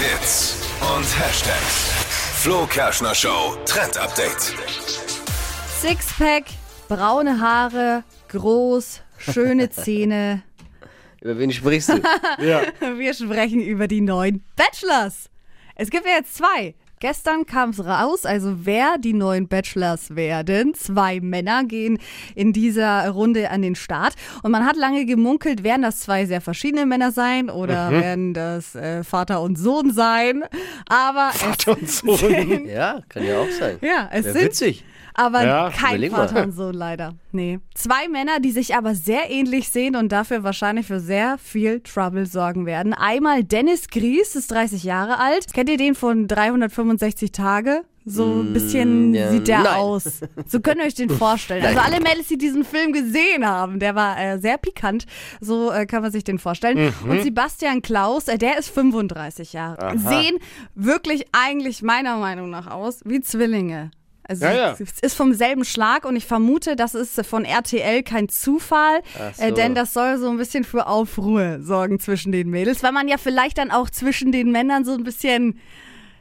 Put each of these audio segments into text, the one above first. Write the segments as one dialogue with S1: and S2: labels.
S1: Hits und Hashtags. Flo Kerschner Show Trend Update.
S2: Sixpack, braune Haare, groß, schöne Zähne.
S3: Über wen sprichst du?
S4: Ja.
S2: Wir sprechen über die neuen Bachelors. Es gibt ja jetzt zwei. Gestern kam es raus, also wer die neuen Bachelors werden. Zwei Männer gehen in dieser Runde an den Start. Und man hat lange gemunkelt, werden das zwei sehr verschiedene Männer sein oder werden das äh, Vater und Sohn sein. Aber
S4: Vater und Sohn.
S2: sind,
S3: ja, kann ja auch sein.
S2: ja, es
S3: Wäre
S2: sind
S3: witzig.
S2: aber
S4: Ja,
S2: kein
S3: mal.
S2: Vater und Sohn leider. Nee. Zwei Männer, die sich aber sehr ähnlich sehen und dafür wahrscheinlich für sehr viel Trouble sorgen werden. Einmal Dennis Gries, ist 30 Jahre alt. Kennt ihr den von 365 Tage? So ein bisschen
S3: Mm, ja,
S2: sieht der
S3: nein.
S2: aus. So könnt ihr euch den vorstellen. Also alle Mädels, die diesen Film gesehen haben, der war äh, sehr pikant. So äh, kann man sich den vorstellen.
S3: Mhm.
S2: Und Sebastian Klaus, äh, der ist 35 Jahre. Sehen wirklich eigentlich meiner Meinung nach aus wie Zwillinge. Also
S4: Ja, ja.
S2: es ist vom selben Schlag und ich vermute, das ist von RTL kein Zufall,
S3: Ach so.
S2: äh, denn das soll so ein bisschen für Aufruhr sorgen zwischen den Mädels, weil man ja vielleicht dann auch zwischen den Männern so ein bisschen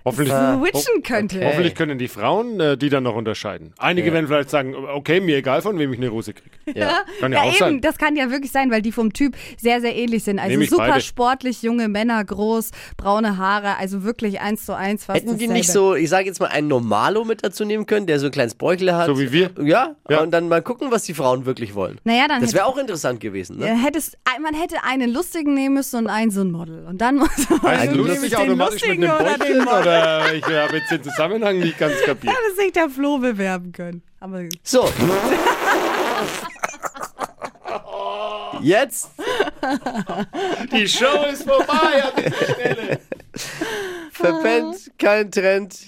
S4: Hoffentlich,
S2: switchen könnte.
S4: hoffentlich können die Frauen äh, die dann noch unterscheiden. Einige werden vielleicht sagen, okay, mir egal, von wem ich eine Rose kriege.
S3: Ja.
S4: Kann ja,
S2: Ja,
S4: auch
S2: eben,
S4: sein.
S2: das kann ja wirklich sein, weil die vom Typ sehr, sehr ähnlich sind. Also
S4: ich
S2: super
S4: beide.
S2: sportlich, junge Männer, groß, braune Haare, also wirklich eins zu eins fast
S3: Hätten die
S2: dasselbe.
S3: nicht so, ich sage jetzt mal, einen Normalo mit dazu nehmen können, der so ein kleines Bäuchle hat?
S4: So wie wir?
S3: Ja,
S4: Ja.
S3: und dann mal gucken, was die Frauen wirklich wollen.
S2: Naja, dann
S3: Das wäre auch interessant gewesen, ne?
S2: ja, hättest, man hätte einen lustigen nehmen müssen und einen so ein Model. Und dann muss man
S4: Heißt
S2: irgendwie
S4: lustig
S2: den
S4: automatisch mit einem
S2: oder
S4: Oder ich habe jetzt den Zusammenhang nicht ganz kapiert.
S2: Hätte sich der Flo bewerben können. Aber
S3: So. Jetzt
S4: Die Show ist vorbei an dieser Stelle.
S3: verpennt kein Trend.